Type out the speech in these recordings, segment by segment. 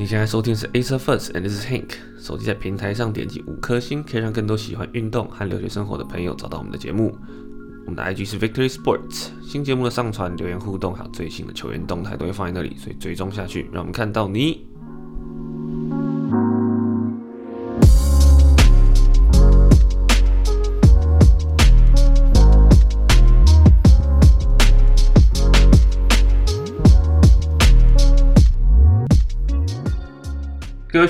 你现在收听是 Asia First and this is Hank。手机在平台上点击五颗星，可以让更多喜欢运动和留学生活的朋友找到我们的节目。我们的 IG 是 Victory Sports。新节目的上传、留言互动还有最新的球员动态都会放在那里，所以追踪下去，让我们看到你。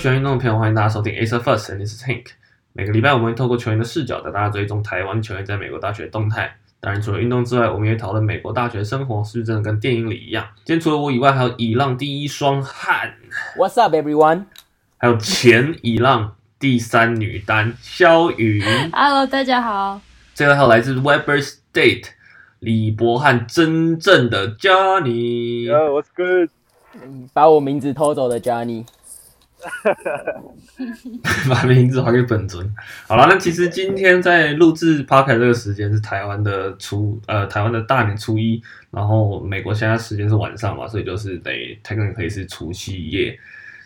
喜欢运动的朋友，欢迎大家收听 Asia First and this is Hank。每个礼拜我们会透过球员的视角带大家追踪台湾球员在美国大学的动态。当然，除了运动之外，我们也讨论美国大学生活是不是真的跟电影里一样。今天除了我以外，还有以浪第一双汉，What's up everyone？还有前以浪第三女单萧筠，Hello，大家好。最后还有来自 Weber State 李博汉，真正的 Johnny，Yo，What's good？把我名字偷走的 Johnny。把名字还给本尊。好了，那其实今天在录制 Podcast 这个时间是台湾的初呃台湾的大年初一，然后美国现在时间是晚上嘛，所以就是得 technically 是除夕夜。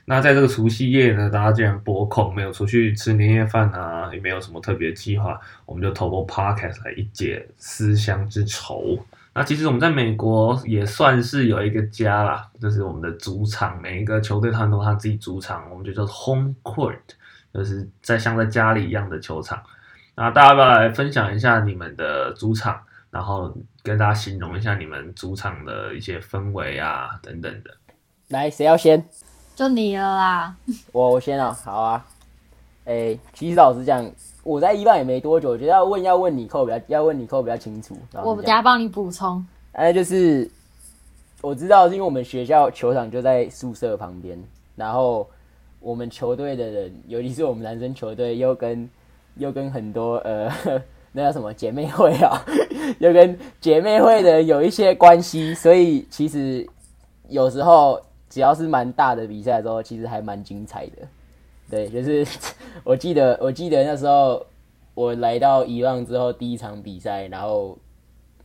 那在这个除夕夜呢，大家既然拨空没有出去吃年夜饭啊，也没有什么特别计划，我们就透过 Podcast 来一解思乡之愁。那其实我们在美国也算是有一个家啦，就是我们的主场，每一个球队他们都有他自己主场，我们就叫 home court，就是在像在家里一样的球场。那大家要不要来分享一下你们的主场，然后跟大家形容一下你们主场的一些氛围啊等等的。来，谁要先？就你了啦。我我先啊，好啊。哎、欸，其实老实讲。我在一班也没多久，我觉得要问要问你扣比较要问你扣比较清楚。我等下帮你补充。哎，就是我知道，是因为我们学校球场就在宿舍旁边，然后我们球队的人，尤其是我们男生球队，又跟又跟很多呃 那叫什么姐妹会啊，又跟姐妹会的人有一些关系，所以其实有时候只要是蛮大的比赛的时候，其实还蛮精彩的。对，就是 我记得，我记得那时候我来到伊朗之后第一场比赛，然后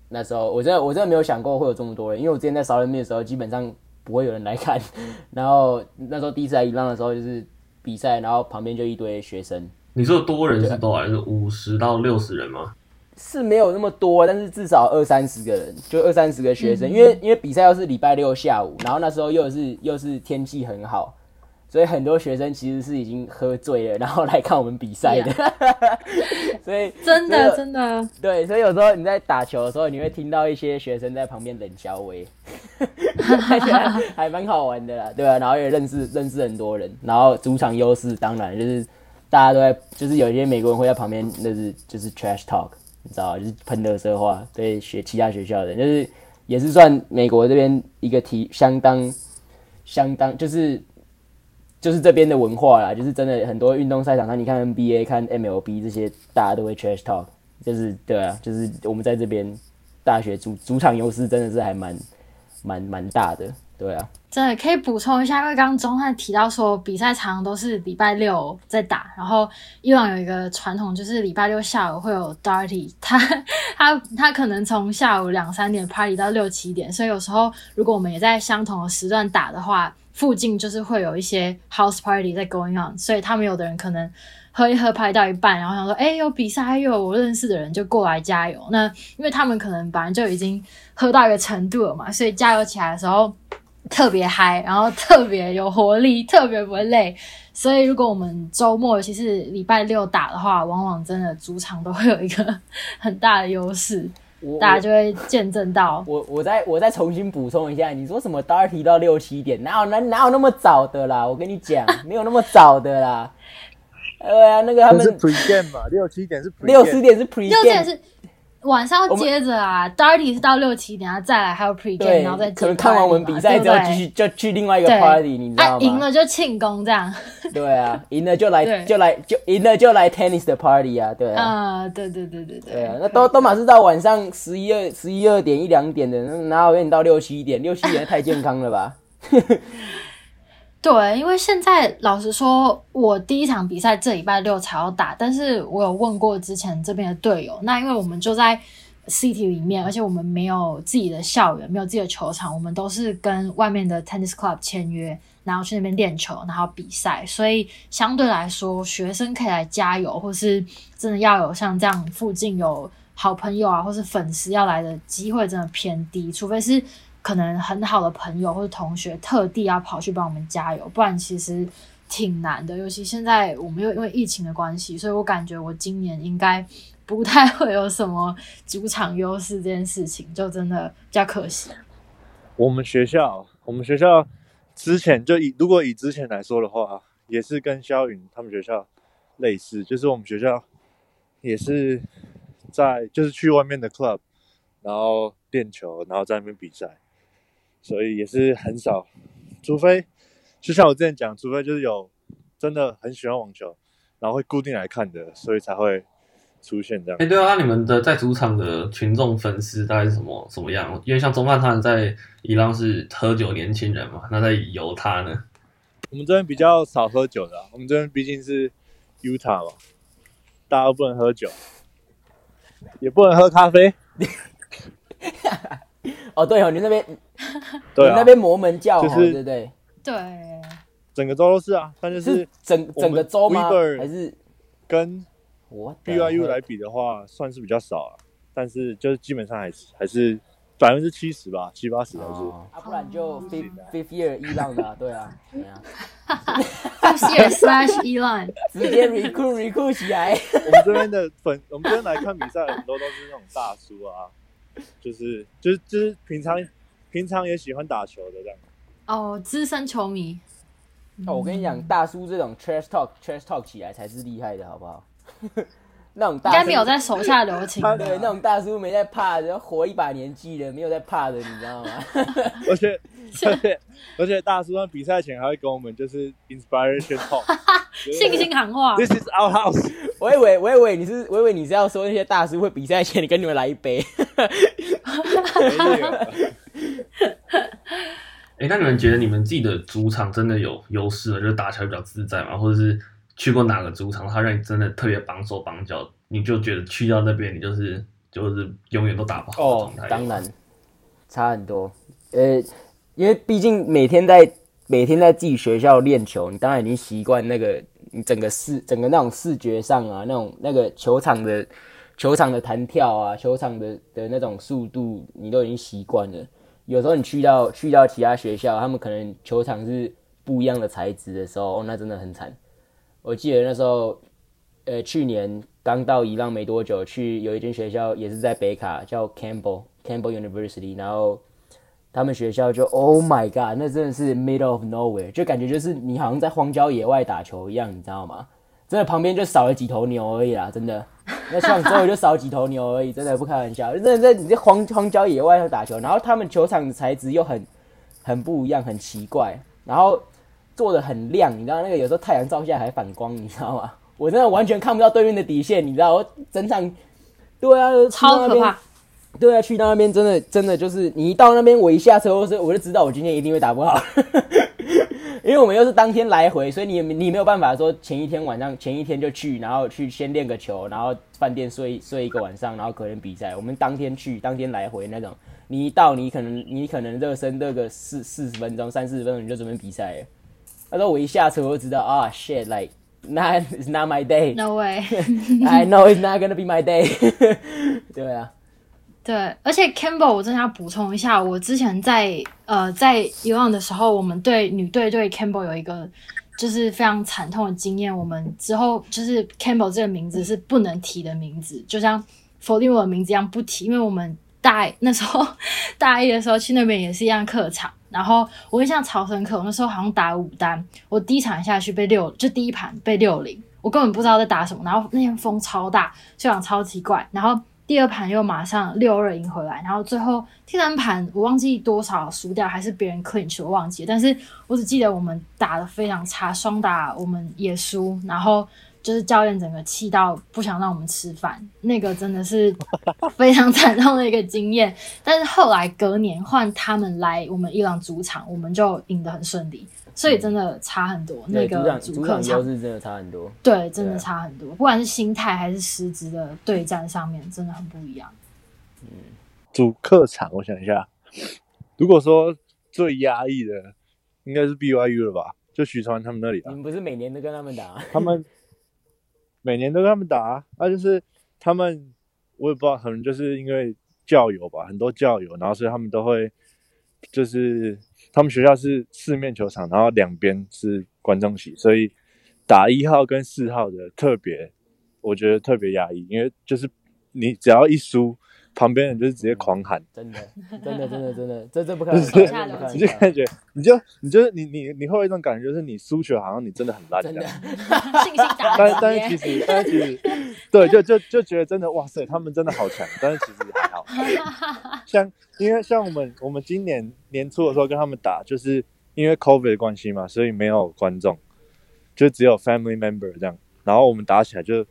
那时候我真的我真的没有想过会有这么多人，因为我之前在少人面的时候基本上不会有人来看，然后那时候第一次来伊朗的时候就是比赛，然后旁边就一堆学生。你说多人是多少？是五十到六十人吗？是没有那么多，但是至少二三十个人，就二三十个学生，嗯、因为因为比赛又是礼拜六下午，然后那时候又是又是天气很好。所以很多学生其实是已经喝醉了，然后来看我们比赛的。Yeah. 所以真的真的对，所以有时候你在打球的时候，你会听到一些学生在旁边冷笑话，还还蛮好玩的啦，对吧、啊？然后也认识认识很多人，然后主场优势当然就是大家都在，就是有一些美国人会在旁边，就是就是 trash talk，你知道就是喷垃圾话，对学其他学校的，就是也是算美国这边一个体相当相当就是。就是这边的文化啦，就是真的很多运动赛场上，你看 NBA、看 MLB 这些，大家都会 trash talk，就是对啊，就是我们在这边大学主主场优势真的是还蛮蛮蛮大的，对啊。真的可以补充一下，因为刚刚中汉提到说比赛常常都是礼拜六在打，然后伊朗有一个传统就是礼拜六下午会有 Darty，他他他可能从下午两三点 party 到六七点，所以有时候如果我们也在相同的时段打的话。附近就是会有一些 house party 在 going on，所以他们有的人可能喝一喝拍到一半，然后想说，哎、有比赛，又有我认识的人就过来加油。那因为他们可能本来就已经喝到一个程度了嘛，所以加油起来的时候特别嗨，然后特别有活力，特别不会累。所以如果我们周末，尤其是礼拜六打的话，往往真的主场都会有一个很大的优势。大家就会见证到我，我再我再重新补充一下，你说什么 Darty 到六七点，哪有哪哪有那么早的啦？我跟你讲，没有那么早的啦。对啊，那个他们是 pre game 嘛，六七点是 pre 六十点是 pre game。晚上要接着啊，Darty 是到六七点，然后再来还有 pre-game，然后再可能看完我们比赛之后，继续就去另外一个 party，你知道吗？赢了就庆功这样。对啊，赢了就来就来就赢了就来 tennis 的 party 啊，对啊。啊，对对对对对。对啊，那都都马是到晚上十一二十一二点一两点的，哪有给你到六七点？六七点太健康了吧？对，因为现在老实说，我第一场比赛这礼拜六才要打，但是我有问过之前这边的队友，那因为我们就在 city 里面，而且我们没有自己的校园，没有自己的球场，我们都是跟外面的 tennis club 签约，然后去那边练球，然后比赛。所以相对来说，学生可以来加油，或是真的要有像这样附近有好朋友啊，或是粉丝要来的机会，真的偏低。除非是可能很好的朋友或者同学特地要跑去帮我们加油，不然其实挺难的。尤其现在我们又因为疫情的关系，所以我感觉我今年应该。不太会有什么主场优势这件事情，就真的比较可惜。我们学校，我们学校之前就以如果以之前来说的话，也是跟萧云他们学校类似，就是我们学校也是在就是去外面的 club，然后练球，然后在那边比赛，所以也是很少，除非就像我之前讲，除非就是有真的很喜欢网球，然后会固定来看的，所以才会。出现这样，哎、欸，对啊，那你们的在主场的群众粉丝大概是什么什么样？因为像中饭他们在伊朗是喝酒年轻人嘛，那在犹他呢？我们这边比较少喝酒的、啊，我们这边毕竟是 Utah 嘛，大家都不能喝酒，也不能喝咖啡。哦，对哦，你那边，对、啊，你那边摩门教，就是对对对，整个州都是啊，但就是，是整整个州吗？还是跟？BYU 来比的话，算是比较少啊，但是就是基本上还是还是百分之七十吧，七八十还是。啊，不然就 fifth fifth year 伊朗的，对啊，对啊。fifth year slash 伊朗，直接 recruit recruit 起来。我们这边的粉，我们这边来看比赛很多都是那种大叔啊，就是就是就是平常平常也喜欢打球的这样。哦，资深球迷。哦，我跟你讲，大叔这种 trash talk trash talk 起来才是厉害的，好不好？那种大应该没有在手下留情。对，那种大叔没在怕的，活一把年纪了，没有在怕的，你知道吗？而且而且而且，大叔在比赛前还会跟我们就是 inspiration talk，信心喊话。This is our house。我以为我以为你是我以为你是要说那些大叔会比赛前你跟你们来一杯。哎、欸，那你们觉得你们自己的主场真的有优势吗？就是打起来比较自在吗？或者是？去过哪个主场，他让你真的特别绑手绑脚，你就觉得去到那边，你就是就是永远都打不好的。哦，当然差很多。呃，因为毕竟每天在每天在自己学校练球，你当然已经习惯那个你整个视整个那种视觉上啊，那种那个球场的球场的弹跳啊，球场的的那种速度，你都已经习惯了。有时候你去到去到其他学校，他们可能球场是不一样的材质的时候，哦，那真的很惨。我记得那时候，呃，去年刚到伊朗没多久，去有一间学校也是在北卡，叫 Campbell Campbell University，然后他们学校就 Oh my God，那真的是 middle of nowhere，就感觉就是你好像在荒郊野外打球一样，你知道吗？真的旁边就少了几头牛而已啦，真的，那像周围就少几头牛而已，真的不开玩笑，真的在你在荒荒郊野外打球，然后他们球场的材质又很很不一样，很奇怪，然后。做的很亮，你知道那个有时候太阳照下来还反光，你知道吗？我真的完全看不到对面的底线，你知道我整场，对啊，超可怕。对啊，去到那边真的真的就是你一到那边，我一下车我就我就知道我今天一定会打不好，因为我们又是当天来回，所以你你没有办法说前一天晚上前一天就去，然后去先练个球，然后饭店睡睡一个晚上，然后隔天比赛。我们当天去，当天来回那种，你一到你可能你可能热身热个四四十分钟三四十分钟你就准备比赛了。他说：“我一下车我就知道啊、oh,，shit，like not it's not my day。No way。I know it's not gonna be my day。对啊，对，而且 Campbell，我真的要补充一下，我之前在呃在伊朗的时候，我们队女队对 Campbell 有一个就是非常惨痛的经验。我们之后就是 Campbell 这个名字是不能提的名字，就像否定我的名字一样不提，因为我们大那时候 大一的时候去那边也是一样客场。”然后我印象超深刻，我那时候好像打五单，我第一场下去被六，就第一盘被六零，我根本不知道在打什么。然后那天风超大，就想超奇怪。然后第二盘又马上六二赢回来，然后最后第三盘我忘记多少输掉，还是别人 clinch 我忘记，但是我只记得我们打得非常差，双打我们也输，然后。就是教练整个气到不想让我们吃饭，那个真的是非常惨痛的一个经验。但是后来隔年换他们来我们伊朗主场，我们就赢得很顺利，所以真的差很多。嗯、那个主客场是真的差很多，对，真的差很多。不管是心态还是实质的对战上面，真的很不一样。主客场，我想一下，如果说最压抑的，应该是 BYU 了吧？就许传他们那里啊。你们不是每年都跟他们打？他们每年都跟他们打，那、就是他们，我也不知道，可能就是因为教友吧，很多教友，然后所以他们都会，就是他们学校是四面球场，然后两边是观众席，所以打一号跟四号的特别，我觉得特别压抑，因为就是你只要一输。旁边人就是直接狂喊，真的，真的，真的，真的，这这不可能。你就感觉，你就，你就是你，你，你会有一种感觉，就是你输球好像你真的很烂，真的，信心打但但是其实，但是其实，对，就就就觉得真的，哇塞，他们真的好强。但是其实还好。像因为像我们我们今年年初的时候跟他们打，就是因为 COVID 的关系嘛，所以没有观众，就只有 family member 这样，然后我们打起来就。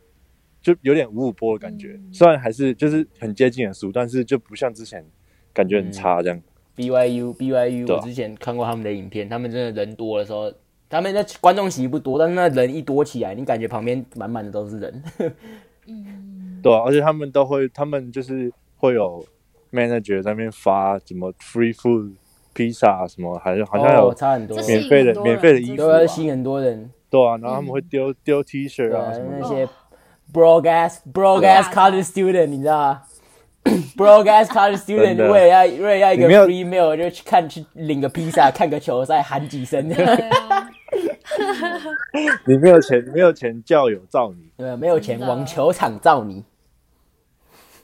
就有点五五波的感觉，嗯、虽然还是就是很接近的输，但是就不像之前感觉很差这样。BYU BYU，我之前看过他们的影片，他们真的人多的时候，他们的观众席不多，但是那人一多起来，你感觉旁边满满的都是人。嗯，对啊，而且他们都会，他们就是会有 manager 在那边发什么 free food 披萨什么，还是好像有差很多免费的免费的衣服，都要吸引很多人。对啊，然后他们会丢丢 T 恤啊什么那些。Broke ass, broke ass college student，你知道吗？Broke ass college student，为了要为了要一个 free meal，就去看去领个披萨，看个球赛，喊几声。你没有钱，没有钱，教友罩你。对，没有钱，往球场罩你。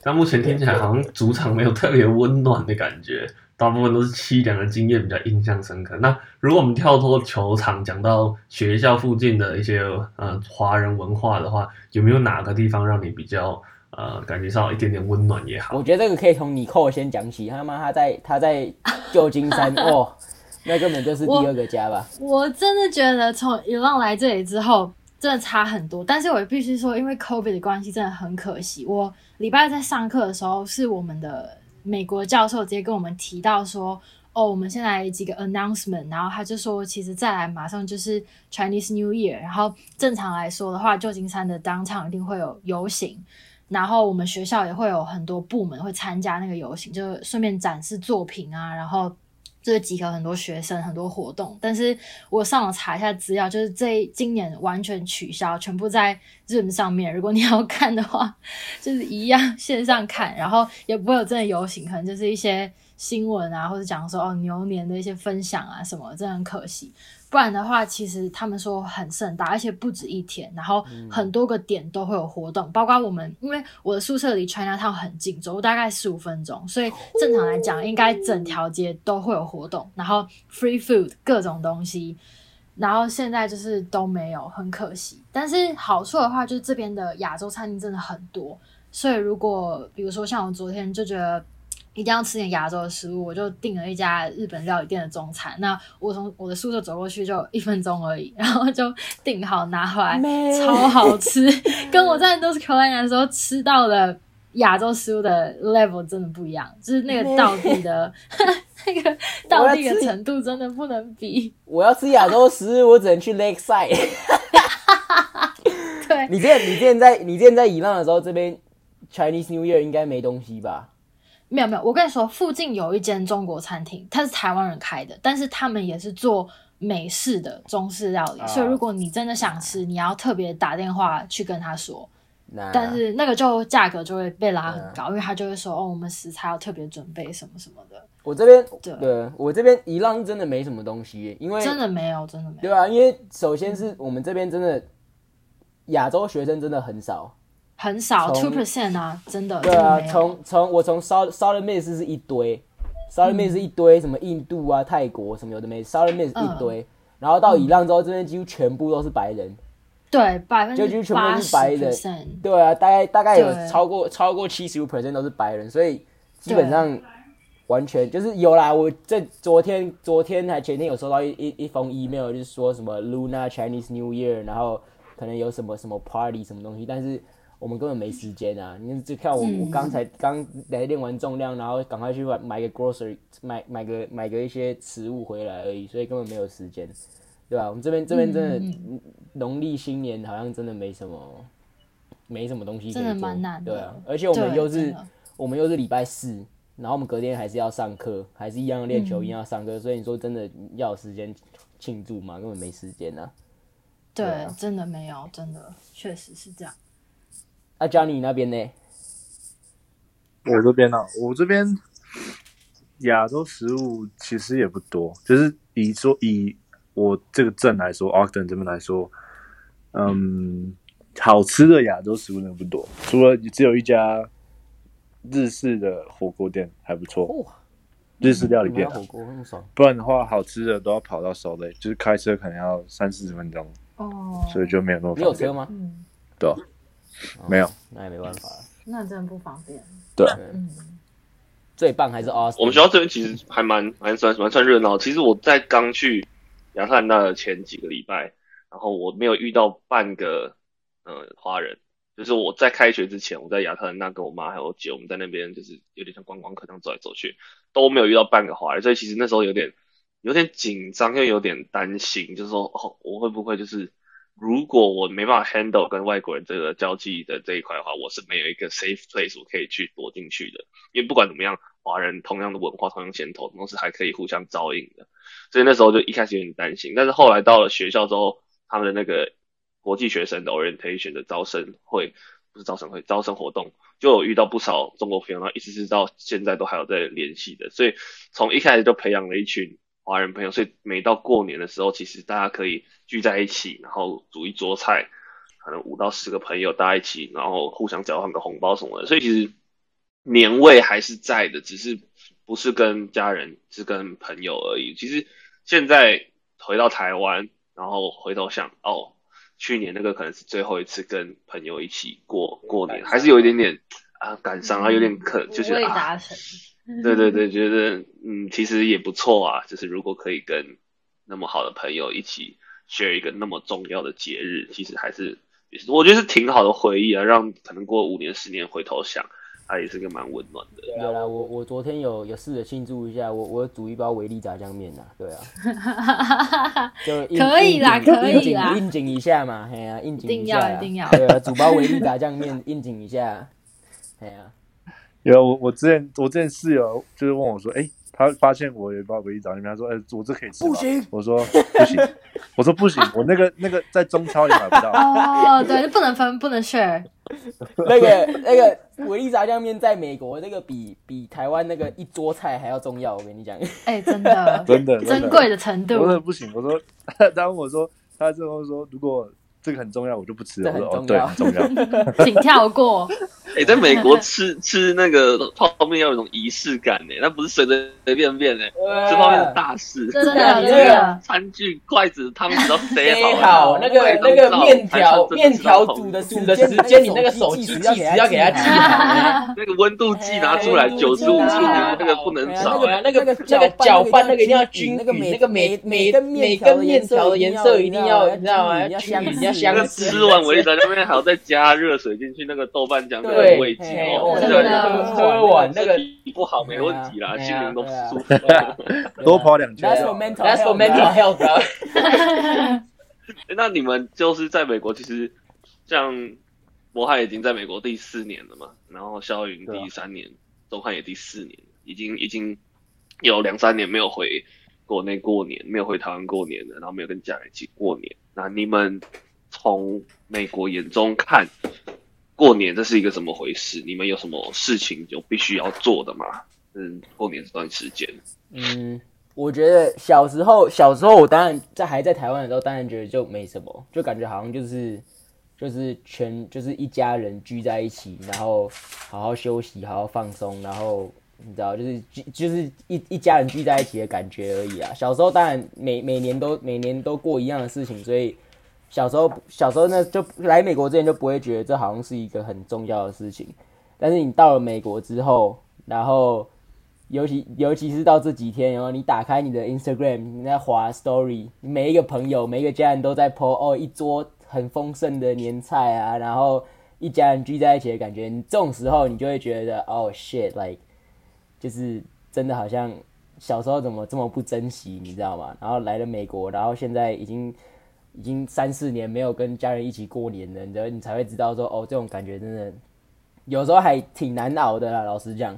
但目前听起来好像主场没有特别温暖的感觉。大部分都是凄凉的经验比较印象深刻。那如果我们跳脱球场，讲到学校附近的一些呃华人文化的话，有没有哪个地方让你比较呃感觉上一点点温暖也好？我觉得这个可以从尼寇先讲起。他妈他在他在旧金山哦，那根本就是第二个家吧。我，我真的觉得从流浪来这里之后，真的差很多。但是我必须说，因为 COVID 的关系，真的很可惜。我礼拜在上课的时候，是我们的。美国教授直接跟我们提到说：“哦，我们现在几个 announcement，然后他就说，其实再来马上就是 Chinese New Year，然后正常来说的话，旧金山的当场一定会有游行，然后我们学校也会有很多部门会参加那个游行，就顺便展示作品啊，然后。”就是集合很多学生，很多活动，但是我上网查一下资料，就是这今年完全取消，全部在 Zoom 上面。如果你要看的话，就是一样线上看，然后也不会有真的游行，可能就是一些新闻啊，或者讲说哦牛年的一些分享啊什么，真的很可惜。不然的话，其实他们说很盛大，而且不止一天，然后很多个点都会有活动，嗯、包括我们，因为我的宿舍离 Chinatown 很近，走路大概十五分钟，所以正常来讲，应该整条街都会有活动，然后 free food 各种东西，然后现在就是都没有，很可惜。但是好处的话，就是这边的亚洲餐厅真的很多，所以如果比如说像我昨天就觉得。一定要吃点亚洲的食物，我就订了一家日本料理店的中餐。那我从我的宿舍走过去就一分钟而已，然后就订好拿回来，超好吃，跟我在 North Carolina 的时候吃到的亚洲食物的 level 真的不一样，就是那个到地的 那个到地的程度真的不能比。我要吃亚洲食物，我只能去 Lakeside。对，你之前你之前在你之前在伊朗的时候，这边 Chinese New Year 应该没东西吧？没有没有，我跟你说，附近有一间中国餐厅，它是台湾人开的，但是他们也是做美式的中式料理，啊、所以如果你真的想吃，你要特别打电话去跟他说。但是那个就价格就会被拉很高，那因为他就会说哦，我们食材要特别准备什么什么的。我这边对，对我这边一浪真的没什么东西，因为真的没有，真的没有。对啊，因为首先是我们这边真的亚洲学生真的很少。很少，two percent 啊，真的。对啊，从从我从 Southern Miss 是一堆，Southern Miss 是一堆，什么印度啊、泰国什么有的没，Southern Miss 一堆，然后到伊朗之后，这边几乎全部都是白人。对，百分之就几乎全部都是白人。对啊，大概大概有超过超过七十五 percent 都是白人，所以基本上完全就是有啦。我这昨天昨天还前天有收到一一一封 email，就是说什么 Luna Chinese New Year，然后可能有什么什么 party 什么东西，但是。我们根本没时间啊！你就看我，嗯、我刚才刚来练完重量，然后赶快去买买个 grocery，买买个买个一些食物回来而已，所以根本没有时间，对吧、啊？我们这边这边真的农历新年好像真的没什么，没什么东西可以做，真的蛮难的，对啊。而且我们又是我们又是礼拜四，然后我们隔天还是要上课，还是一样练球，嗯一样要上课，所以你说真的要有时间庆祝嘛，根本没时间啊。对，真的没有，真的确实是这样。啊，Johnny 那边呢？我这边呢、啊，我这边亚洲食物其实也不多，就是以说以我这个镇来说，Ogden 这边来说，嗯，好吃的亚洲食物真的不多，除了只有一家日式的火锅店还不错，哇，日式料理店、啊。火，锅那么爽，不然的话好吃的都要跑到首雷，就是开车可能要三四十分钟，哦，所以就没有那么你有。车吗？嗯，对啊、没有，那也没办法。那真的不方便。对啊，嗯，最棒还是 Austin。我们学校这边其实还蛮蛮算蛮算热闹。其实我在刚去亚特兰大的前几个礼拜，然后我没有遇到半个呃华人。就是我在开学之前，我在亚特兰大跟我妈还有我姐，我们在那边就是有点像观光客这样走来走去，都没有遇到半个华人。所以其实那时候有点有点紧张，又有点担心，就是说哦，我会不会就是。如果我没办法 handle 跟外国人这个交际的这一块的话，我是没有一个 safe place 我可以去躲进去的。因为不管怎么样，华人同样的文化、同样前途，同时还可以互相照应的。所以那时候就一开始有点担心，但是后来到了学校之后，他们的那个国际学生的 orientation 的招生会，不是招生会，招生活动，就有遇到不少中国朋友，然后一直是到现在都还有在联系的。所以从一开始就培养了一群。华人朋友，所以每到过年的时候，其实大家可以聚在一起，然后煮一桌菜，可能五到十个朋友大家一起，然后互相交换个红包什么的。所以其实年味还是在的，只是不是跟家人，是跟朋友而已。其实现在回到台湾，然后回头想，哦，去年那个可能是最后一次跟朋友一起过过年，还是有一点点啊感伤啊，有点可就是未啊。达成。对对对，觉得嗯，其实也不错啊。就是如果可以跟那么好的朋友一起 share 一个那么重要的节日，其实还是我觉得是挺好的回忆啊。让可能过五年、十年回头想，它也是个蛮温暖的。有啦，我我昨天有有试着庆祝一下，我我煮一包维力炸酱面呐，对啊，可以啦可以啦应景应景一下嘛，嘿啊，应景一下啦，一定要一定要对啊，煮包维力炸酱面应景一下，嘿啊。有我我之前我之前室友就是问我说，哎、欸，他发现我有一包维力炸酱面，他说，哎、欸，我这可以吃吗？不行，我说不行，我说不行，我那个那个在中超也买不到。哦，对，不能分，不能 share。那个那个维力炸酱面在美国那个比比台湾那个一桌菜还要重要，我跟你讲。哎、欸，真的，真的珍贵的程度。我说不行，我说 他问我说，他最后说如果。这个很重要，我就不吃了。我说哦，对，很重要，请跳过。哎、欸，在美国吃吃那个泡面要有一种仪式感呢，那不是随随随便便哎，吃泡面是大事。真的，真的。餐具、筷子、汤匙都塞好，好，那个那个面条面条煮的煮的时间，你那个手机只要给它记好。那个温度计拿出来，九十五度，那个不能少。那个那个搅拌那个一定要均匀，那个每每根每根面条的颜色一定要，你知道吗？要均匀，要。那个吃完维力炸酱面还要再加热水进去，那个豆瓣酱的味精哦，真的喝完那个不好没问题啦，心灵都舒服。多跑两圈。That's for mental. That's for mental health. 那你们就是在美国，其实像博翰已经在美国第四年了嘛，然后肖云第三年，周汉也第四年，已经已经有两三年没有回国内过年，没有回台湾过年了，然后没有跟家人一起过年。那你们？从美国眼中看，过年这是一个怎么回事？你们有什么事情就必须要做的吗？嗯，过年这段时间。嗯，我觉得小时候，小时候我当然在还在台湾的时候，当然觉得就没什么，就感觉好像就是就是全就是一家人聚在一起，然后好好休息，好好放松，然后你知道，就是就是一一家人聚在一起的感觉而已啊。小时候当然每每年都每年都过一样的事情，所以。小时候，小时候呢，就来美国之前就不会觉得这好像是一个很重要的事情。但是你到了美国之后，然后尤其尤其是到这几天，然后你打开你的 Instagram，你在滑 Story，每一个朋友、每一个家人都在 po 哦，一桌很丰盛的年菜啊，然后一家人聚在一起的感觉。你这种时候，你就会觉得哦 shit，like 就是真的好像小时候怎么这么不珍惜，你知道吗？然后来了美国，然后现在已经。已经三四年没有跟家人一起过年了，你你才会知道说哦，这种感觉真的有时候还挺难熬的啦。老实讲，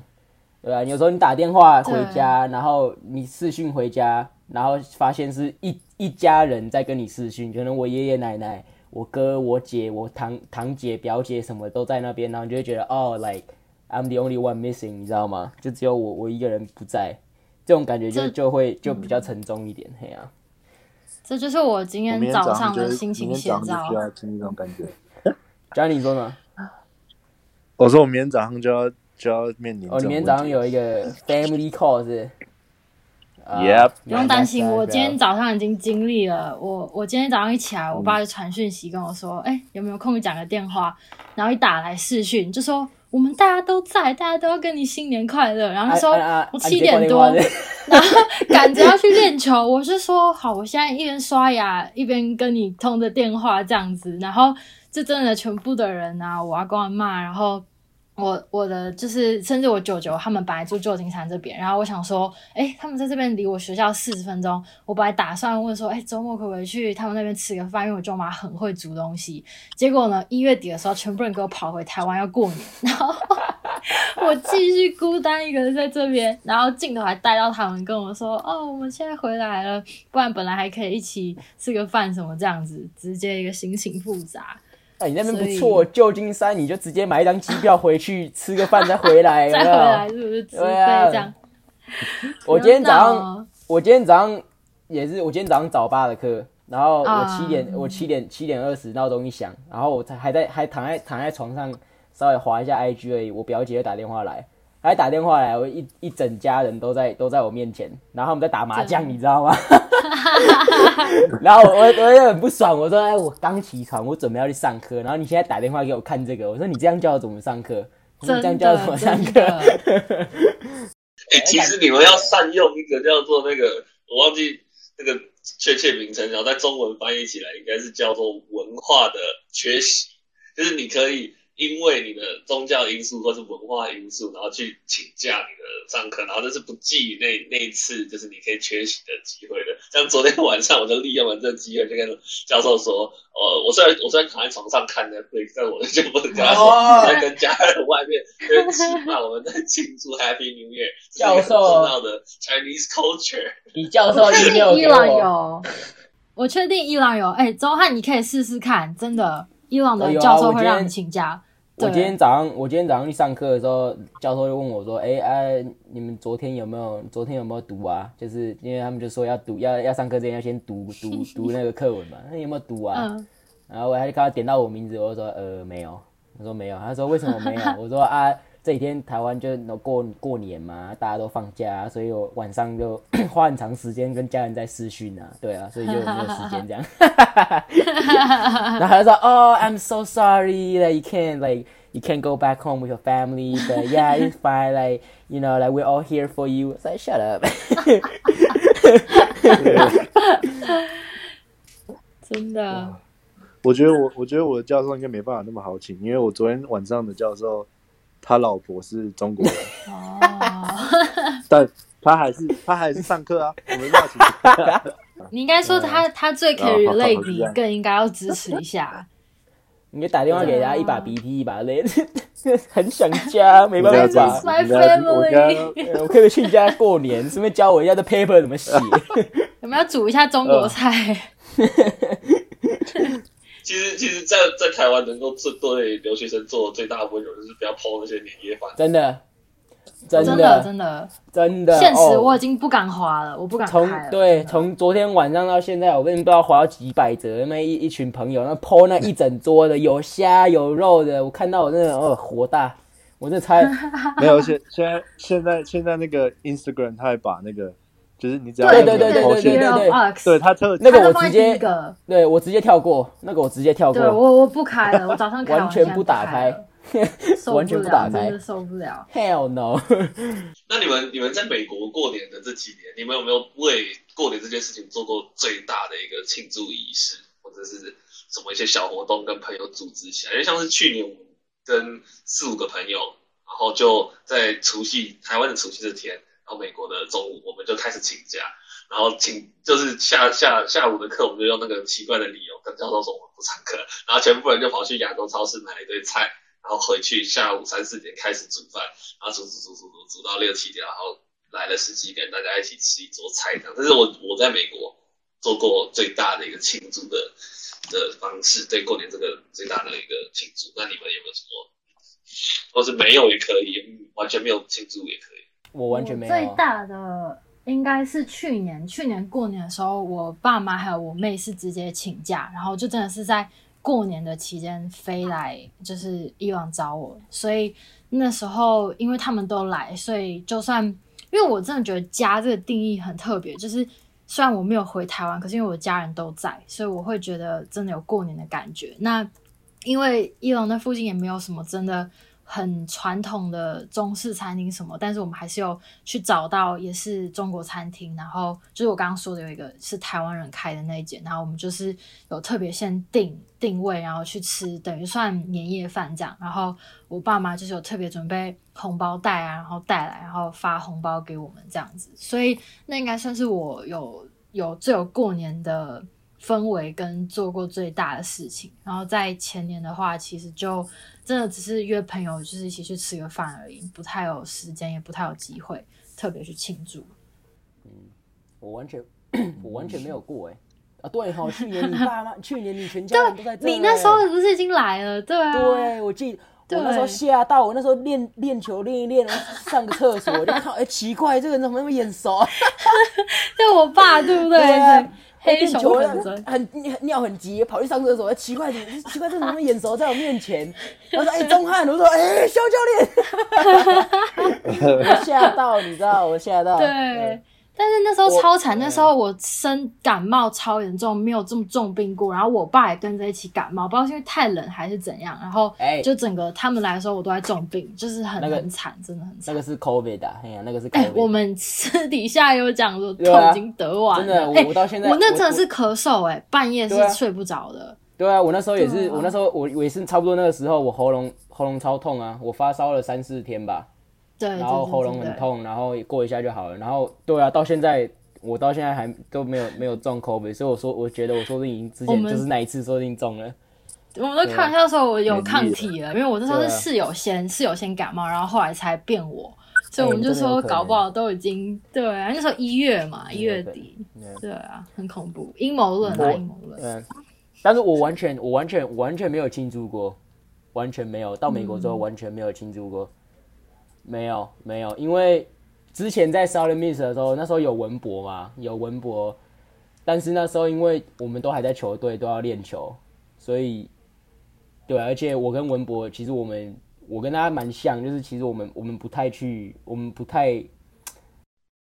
对吧？有时候你打电话回家，然后你视讯回家，然后发现是一一家人在跟你视讯，可能我爷爷奶奶、我哥、我姐、我堂堂姐、表姐什么都在那边，然后你就会觉得哦，like I'm the only one missing，你知道吗？就只有我我一个人不在，这种感觉就就会就比较沉重一点，嘿啊。这就是我今天早上的心情写照。需要经历这种感觉。家里说呢？我说我明天早上就要就要面临。哦，你明天早上有一个 family call 是？Yep。不用担心，我今天早上已经经历了。我我今天早上一起来，我爸就传讯息跟我说：“哎、嗯，有没有空讲个电话？”然后一打来视讯，就说。我们大家都在，大家都要跟你新年快乐。然后他说我七点多，然后赶着要去练球。我是说好，我现在一边刷牙一边跟你通着电话这样子。然后这真的全部的人啊，我阿公阿妈，然后。我我的就是，甚至我舅舅他们本来住旧金山这边，然后我想说，哎、他们在这边离我学校四十分钟，我本来打算问说，哎、周末可不可以去他们那边吃个饭？因为我舅妈很会煮东西。结果呢，一月底的时候，全部人给我跑回台湾要过年，然后我继续孤单一个人在这边，然后镜头还带到他们跟我说，哦，我们现在回来了，不然本来还可以一起吃个饭什么这样子，直接一个心情复杂。哎、欸，你那边不错，旧金山你就直接买一张机票回去吃个饭再回来，再回来是不是？对啊，这样。我今天早上，我今天早上也是，我今天早上早八的课，然后我七点，我七点七点二十闹钟一响，然后我才还在还躺在躺在床上稍微滑一下 IG 而已，我表姐就打电话来。还打电话来，我一一整家人都在都在我面前，然后他们在打麻将，你知道吗？然后我我我也很不爽，我说哎，我刚起床，我准备要去上课，然后你现在打电话给我看这个，我说你这样叫我怎么上课？你这样叫我怎么上课？哎，其实你们要善用一个叫做那个，我忘记那个确切名称，然后在中文翻译起来应该是叫做文化的缺席，就是你可以。因为你的宗教因素或是文化因素，然后去请假你的上课，然后这是不计那那一次就是你可以缺席的机会的。像昨天晚上我就利用了这个机会，就跟教授说，呃，我虽然我虽然躺在床上看的，所以但我就不能跟他说，我在跟家人外面跟吃饭，我们在庆祝 Happy New Year。教授知道的 Chinese culture，你教授一定伊朗有，我确定伊朗有。哎，周汉你可以试试看，真的，伊朗的教授会让你请假。我今天早上，我今天早上去上课的时候，教授就问我说：“哎、欸、哎、啊，你们昨天有没有？昨天有没有读啊？就是因为他们就说要读，要要上课之前要先读读 读那个课文嘛。那你有没有读啊？嗯、然后我还看到点到我名字，我就说呃没有。他说没有。他说为什么没有？我说啊。”这几天台湾就过过年嘛，大家都放假，所以我晚上就花很长时间跟家人在私讯啊，对啊，所以就没有时间这样。然后他说：“哦、oh,，I'm so sorry that you can't like you can't go back home with your family, but yeah, it's fine. Like you know, like we're all here for you.” So I shut up。真的，我觉得我我觉得我的教授应该没办法那么好请，因为我昨天晚上的教授。他老婆是中国人，但他还是他还是上课啊。我们要请你应该说他他最可以 relate 你，更应该要支持一下。你打电话给他，一把鼻涕一把泪，很想家，没办法。My family，我可以去你家过年，顺便教我一下这 paper 怎么写。我们要煮一下中国菜。其实，其实在，在在台湾能够做对留学生做的最大的温柔，就是不要 po 那些年夜饭。真的，真的，真的，真的，真的。现实我已经不敢滑了，哦、我不敢。从对，从昨天晚上到现在，我跟你不知道滑到几百折，那一一群朋友那 po 那一整桌的，有虾有肉的，我看到我真的哦火大，我真的猜 没有。现现在现在现在那个 Instagram 他还把那个。就是你只要对对对对对对对，对他特那个我直接对我直接跳过，那个我直接跳过。对我我不开了，我早上完全不打开，完全不打开，真的受不了。Hell no！那你们你们在美国过年的这几年，你们有没有为过年这件事情做过最大的一个庆祝仪式，或者是什么一些小活动跟朋友组织起来？因为像是去年我们跟四五个朋友，然后就在除夕台湾的除夕这天。到美国的中午，我们就开始请假，然后请就是下下下午的课，我们就用那个奇怪的理由跟教授说我们不上课，然后全部人就跑去亚洲超市买一堆菜，然后回去下午三四点开始煮饭，然后煮煮煮煮煮煮到六七点，然后来了十几个人，大家一起吃一桌菜这样。这是我我在美国做过最大的一个庆祝的的方式，对过年这个最大的一个庆祝。那你们有没有什么？或是没有也可以，完全没有庆祝也可以。我完全没有。最大的应该是去年，去年过年的时候，我爸妈还有我妹是直接请假，然后就真的是在过年的期间飞来，就是伊朗找我。所以那时候因为他们都来，所以就算因为我真的觉得家这个定义很特别，就是虽然我没有回台湾，可是因为我家人都在，所以我会觉得真的有过年的感觉。那因为伊朗那附近也没有什么真的很传统的中式餐厅什么，但是我们还是有去找到也是中国餐厅，然后就是我刚刚说的有一个是台湾人开的那一间，然后我们就是有特别先定定位，然后去吃，等于算年夜饭这样。然后我爸妈就是有特别准备红包袋啊，然后带来，然后发红包给我们这样子，所以那应该算是我有有最有过年的。氛围跟做过最大的事情，然后在前年的话，其实就真的只是约朋友，就是一起去吃个饭而已，不太有时间，也不太有机会特别去庆祝。嗯，我完全我完全没有过哎、欸、啊，对哈，去年你 爸妈，去年你全家人都在你那时候不是已经来了？对啊，对，我记得我那时候吓到，我那时候练练球练一练，上个厕所我就看，哎、欸，奇怪，这个人怎么那么眼熟？就我爸，对不对？对啊黑球很 很尿很急，跑去上厕所。奇怪，奇怪，这怎么眼熟，在我面前？我说：“哎、欸，钟汉。”我说：“哎、欸，肖教练。”我吓到，你知道，我吓到。对。但是那时候超惨，那时候我生感冒超严重，没有这么重病过。然后我爸也跟着一起感冒，不知道是因为太冷还是怎样。然后就整个他们来的时候，我都在重病，就是很、那个、很惨，真的很惨。那个是 COVID 啊，哎呀，那个是 COVID。哎，我们私底下有讲说都已经得完了。真的，我到现在，我那真的是咳嗽，哎，半夜是睡不着的对、啊。我那时候也是，啊、我那时候我我也是差不多那个时候，我喉咙喉咙超痛啊，我发烧了三四天吧。对。然后喉咙很痛，然后过一下就好了。然后对啊，到现在。我到现在还都没有没有中 COVID，所以我说我觉得我说不定已经之前就是那一次说不定中了。我们都开玩笑说，我有抗体了，因为我那时候是室友先室友先感冒，然后后来才变我，所以我们就说搞不好都已经对啊，那时候一月嘛，一月底，对啊，很恐怖，阴谋论啊，阴谋论。嗯，但是我完全我完全完全没有庆祝过，完全没有到美国之后完全没有庆祝过，没有没有，因为。之前在 Sorry Miss 的时候，那时候有文博嘛，有文博，但是那时候因为我们都还在球队，都要练球，所以，对，而且我跟文博其实我们，我跟他蛮像，就是其实我们我们不太去，我们不太，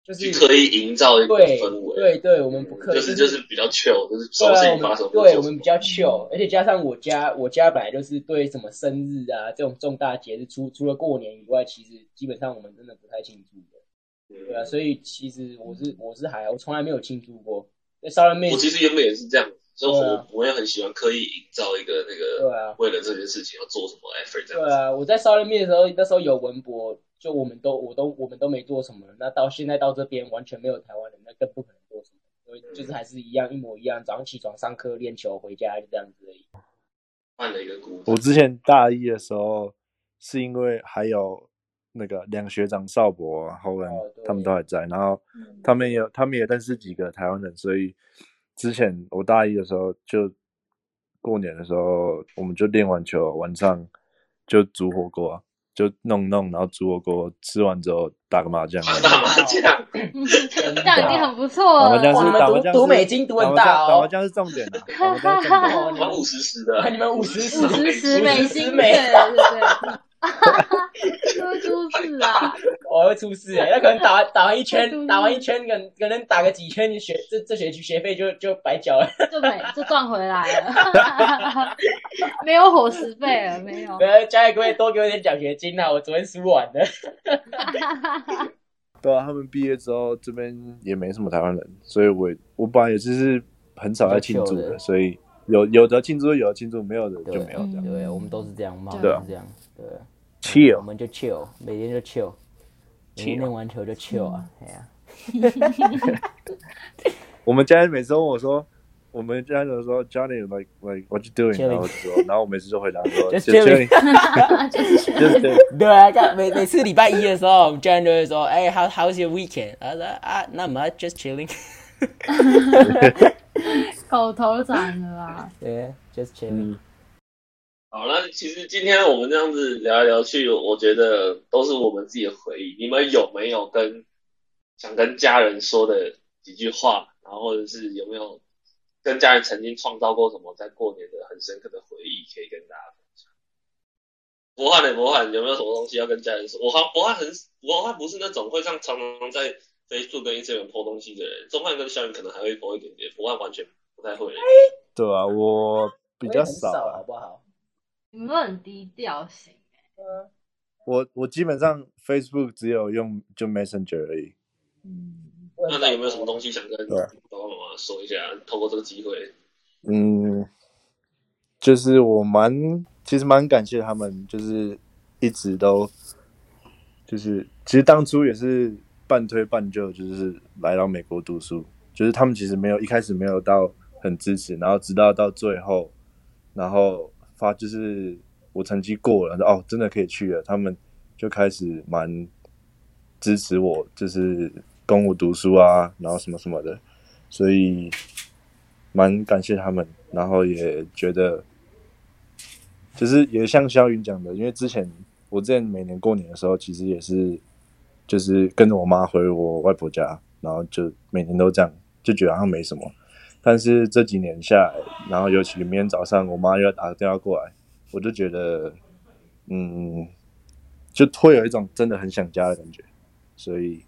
就是刻意营造一个氛围，对对，我们不刻意，就是就是比较 chill，就是收心发手，对，我们比较 chill，而且加上我家我家本来就是对什么生日啊这种重大节日，除除了过年以外，其实基本上我们真的不太庆祝的。对啊，所以其实我是我是还我从来没有庆祝过。在烧人面，我其实原本也是这样，所以我我也很喜欢刻意营造一个那个，对啊，为了这件事情要做什么 effort 这样。对啊，我在烧人面的时候，那时候有文博，就我们都我都我们都没做什么。那到现在到这边完全没有台湾人，那更不可能做什么，所以就是还是一样一模一样，早上起床上课练球回家就这样子而已。换了一个故事。我之前大一的时候是因为还有。那个两学长邵博、侯文他们都还在，然后他们也他们也认识几个台湾人，所以之前我大一的时候就过年的时候，我们就练完球，晚上就煮火锅啊，就弄弄，然后煮火锅，吃完之后打个麻将。打麻将，这样已经很不错了。打麻将是打麻将，赌美金赌很大哦。打麻将是重点的。你们五十十的，你们五十十，五十十美金，对对对。会出事啊！我会出事哎、欸，那可能打完打完一圈，打完一圈，可能可能打个几圈，学这这学期学费就就白缴了，就没就赚回来了，没有伙食费了，没有。家里可以多给我点奖学金啊？我昨天输完了。对啊，他们毕业之后这边也没什么台湾人，所以我我本来也就是很少在庆祝的，所以有有的庆祝有的庆祝，没有的就没有这样。对，对，我们都是这样嘛，对啊，这样对。chill，我们就 chill，每天就 chill，每天练完球就 chill 啊，哎呀。我们家人每次问我说：“我们家人说 Johnny like like what you doing，然后就说，然后我每次就回答说 Just just chilling。对啊，看每每次礼拜一的时候，我们家人就会说，哎、h o w how's your weekend？他说啊，not much，just chilling。口头禅的啦。对，just chilling。好，了其实今天我们这样子聊来聊去，我觉得都是我们自己的回忆。你们有没有跟想跟家人说的几句话？然后或者是有没有跟家人曾经创造过什么在过年的很深刻的回忆可以跟大家分享？博汉的博汉有没有什么东西要跟家人说？我好博汉很博汉不是那种会像常常在 Facebook 跟 Instagram po 东西的人，钟汉跟小云可能还会 po 一点点，博汉完全不太会。对啊，我比较少啊好不好？你们都很低调型我我基本上 Facebook 只有用就 Messenger 而已。嗯，那那有没有什么东西想跟对爸爸妈妈说一下？透过这个机会，嗯，就是我蛮其实蛮感谢他们，就是一直都就是其实当初也是半推半就，就是来到美国读书，就是他们其实没有一开始没有到很支持，然后直到到最后，然后发就是我成绩过了，哦，真的可以去了，他们就开始蛮支持我，就是供我读书啊，然后什么什么的，所以。蛮感谢他们，然后也觉得，就是也像肖云讲的，因为之前我之前每年过年的时候，其实也是就是跟着我妈回我外婆家，然后就每年都这样，就觉得好像没什么。但是这几年下来，然后尤其明天早上我妈又要打个电话过来，我就觉得，嗯，就会有一种真的很想家的感觉，所以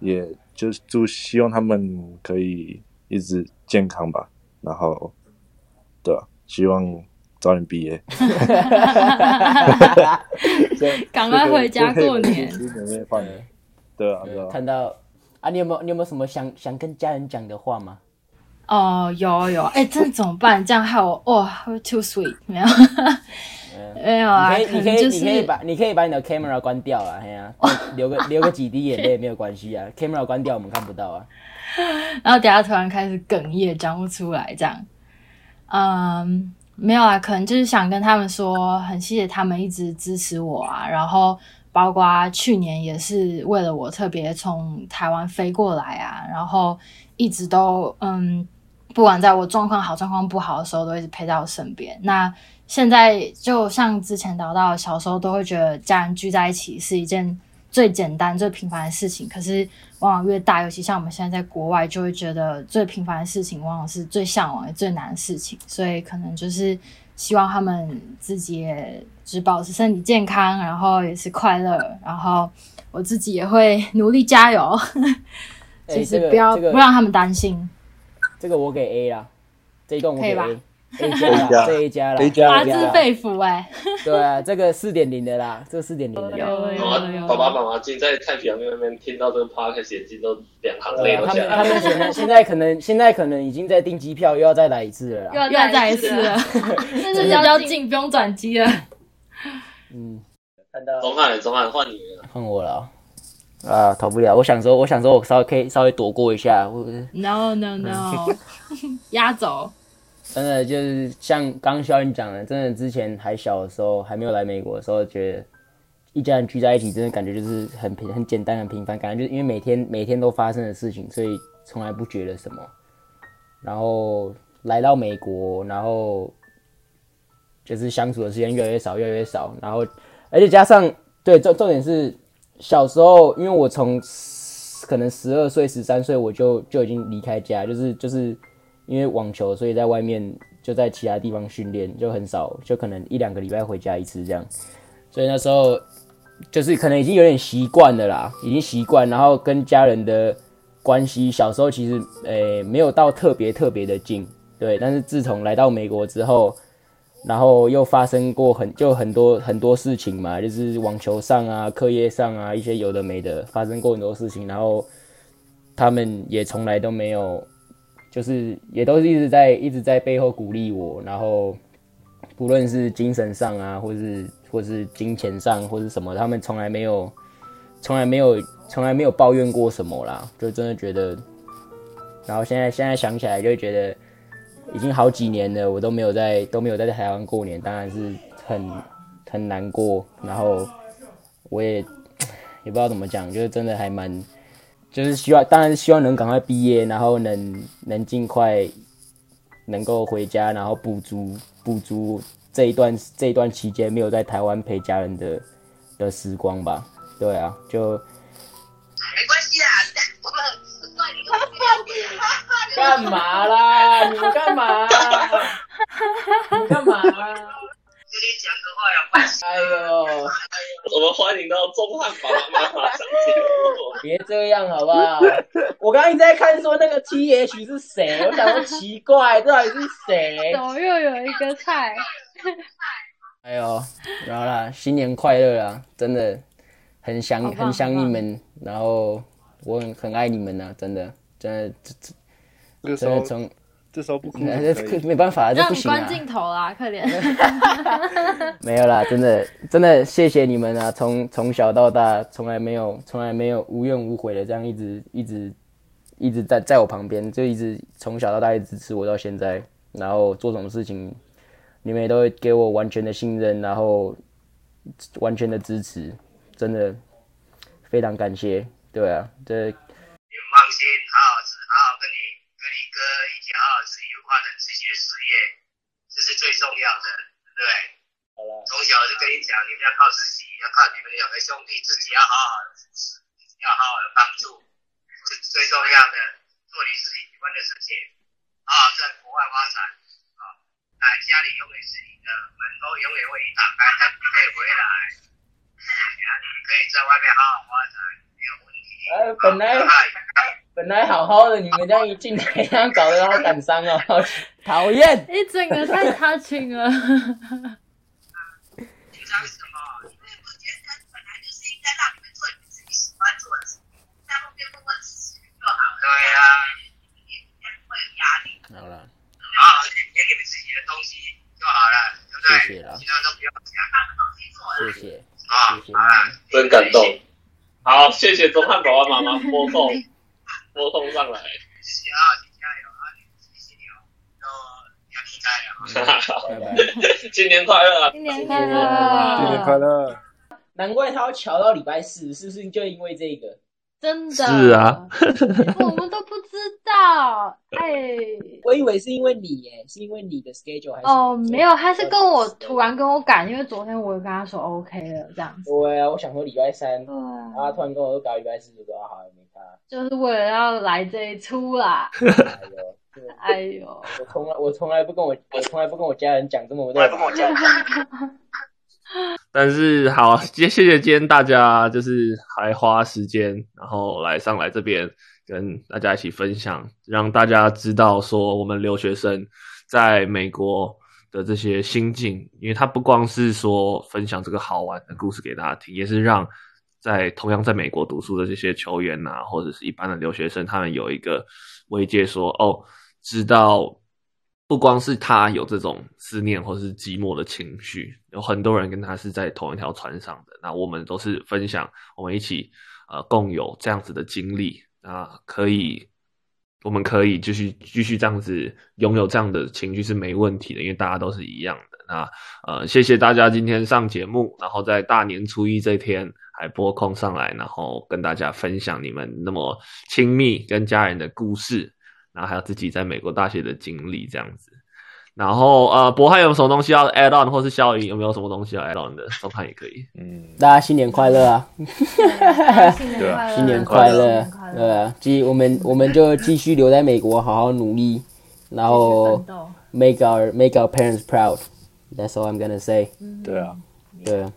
也就祝希望他们可以。一直健康吧，然后，对啊，希望早点毕业。赶快回家过年。对啊，对啊。看到啊，你有没有你有没有什么想想跟家人讲的话吗？哦，有有，哎、欸，这怎么办？这样害我哇、哦、，too sweet，没有，没有啊。你可以，你可以，就是、你可以把你可以把你的 camera 关掉啊，哎呀、啊，流 个流个几滴眼泪也没有关系啊，camera 关掉我们看不到啊。然后等下突然开始哽咽，讲不出来，这样，嗯，没有啊，可能就是想跟他们说，很谢谢他们一直支持我啊，然后包括去年也是为了我特别从台湾飞过来啊，然后一直都嗯，不管在我状况好状况不好的时候，都一直陪在我身边。那现在就像之前聊到，小时候都会觉得家人聚在一起是一件最简单、最平凡的事情，可是。往往越大，尤其像我们现在在国外，就会觉得最平凡的事情，往往是最向往最难的事情。所以可能就是希望他们自己也只保持身体健康，然后也是快乐。然后我自己也会努力加油，就是不要、欸这个、不让他们担心。这个我给 A 啦，这一段我给 A。A 加这一家了，发自肺腑哎，对啊，这个四点零的啦，这个四点零的。爸爸妈妈今天在太平洋那边听到这个 podcast，眼睛都两行泪都下来。他们他们现在可能现在可能已经在订机票，又要再来一次了啦。又要再一次了，但是比较近，不用转机了。嗯，看到。钟汉，钟汉换你了。换我了。啊，逃不了。我想说，我想说，我稍微可以稍微躲过一下。No no no，压轴。真的就是像刚刚肖云讲的，真的之前还小的时候，还没有来美国的时候，觉得一家人聚在一起，真的感觉就是很平、很简单、很平凡，感觉就是因为每天每天都发生的事情，所以从来不觉得什么。然后来到美国，然后就是相处的时间越来越少，越来越少。然后而且加上对重重点是小时候，因为我从可能十二岁、十三岁我就就已经离开家，就是就是。因为网球，所以在外面就在其他地方训练，就很少，就可能一两个礼拜回家一次这样。所以那时候就是可能已经有点习惯了啦，已经习惯。然后跟家人的关系，小时候其实诶、没有到特别特别的近，对。但是自从来到美国之后，然后又发生过很就很多很多事情嘛，就是网球上啊、课业上啊一些有的没的，发生过很多事情。然后他们也从来都没有。就是也都是一直在一直在背后鼓励我，然后不论是精神上啊，或是或是金钱上，或是什么，他们从来没有从来没有从来没有抱怨过什么啦，就真的觉得，然后现在现在想起来就觉得已经好几年了，我都没有在都没有在台湾过年，当然是很很难过。然后我也 也不知道怎么讲，就是真的还蛮，就是希望，当然希望能赶快毕业，然后能能尽快能够回家，然后补足补足这一段这一段期间没有在台湾陪家人的的时光吧。对啊，就。干嘛啦？你们干嘛？你干嘛？跟你讲个话呀！哎呦，我们欢迎到中汉宝妈妈上节目。别这样好不好？我刚刚一直在看说那个 T H 是谁，我想说奇怪，这到底是谁？怎么又有一个菜？哎呦，然后啦，新年快乐啦！真的很想很想你们，然后我很很爱你们呐，真的真的这时候从这时候不哭，没办法，这不行啊！让你关镜头啦，快点。没有啦，真的真的谢谢你们啊！从从小到大，从来没有从来没有无怨无悔的这样一直一直一直在在我旁边，就一直从小到大一直支持我到现在。然后做什么事情，你们也都会给我完全的信任，然后完全的支持，真的非常感谢。对啊，这。你们放心，好好吃，好好跟你。哥一起好好吃愉快的自学事业，这是最重要的，对不对？好了。从小就跟你讲，你们要靠自己，要靠你们两个兄弟，自己要好好要好好的帮助，这是最重要的。做你自己喜欢的事情，好好在国外发展啊！那家里永远是你的，门都永远为你打开，但你可以回来，然后你可以在外面好好发展，没有问题。哎，本来。本来好好的，你们这样一进来，这样搞得好感伤哦，讨厌！一整个太 touching 了。紧张什么？因为我觉得本来就是应该让你们做你们自己喜欢做的事，在后面默默支持就好了。对呀，你们也不会有压力。好了，好好给你们自己的东西就好了，对不对？谢谢了。其他都不要讲，谢谢。啊，好了，真感动。好，谢谢钟汉宝妈妈播送。拨通上来，谢谢啊，加油啊，谢谢你哦，都要离开了，好，拜拜，新年快乐，新年快乐，新年快乐，难怪他要调到礼拜四，是不是就因为这个？真的是啊，我们都不知道。哎，我以为是因为你耶，是因为你的 schedule 还是？哦，没有，他是跟我突然跟我改，因为昨天我有跟他说 OK 了这样子。对啊，我想说礼拜三，他突然跟我说改礼拜四，就说啊好，没看。就是为了要来这一出啦。哎呦，哎呦，我从来我从来不跟我我从来不跟我家人讲这么多。跟我家人 但是好，谢谢今天大家就是还花时间，然后来上来这边跟大家一起分享，让大家知道说我们留学生在美国的这些心境，因为他不光是说分享这个好玩的故事给大家听，也是让在同样在美国读书的这些球员啊，或者是一般的留学生，他们有一个慰藉，说哦，知道。不光是他有这种思念或是寂寞的情绪，有很多人跟他是在同一条船上的。那我们都是分享，我们一起呃共有这样子的经历啊，可以，我们可以继续继续这样子拥有这样的情绪是没问题的，因为大家都是一样的。那呃，谢谢大家今天上节目，然后在大年初一这天还拨空上来，然后跟大家分享你们那么亲密跟家人的故事。然后还有自己在美国大学的经历这样子，然后呃，博翰有什么东西要 add on，或是肖莹有没有什么东西要 add on 的？钟汉也可以。嗯，大家新年快乐啊！新年快乐，新年快乐，对啊，继我们我们就继续留在美国，好好努力，然后 make our make our parents proud。That's all I'm gonna say。对啊，对啊。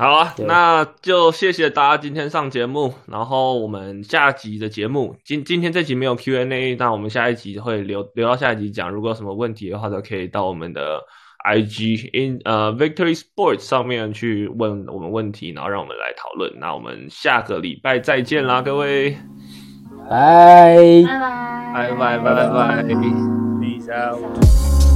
好啊，那就谢谢大家今天上节目。然后我们下集的节目，今今天这集没有 Q&A，那我们下一集会留留到下一集讲。如果有什么问题的话，都可以到我们的 IG in 呃 Victory Sports 上面去问我们问题，然后让我们来讨论。那我们下个礼拜再见啦，各位，拜拜拜拜拜拜，立正。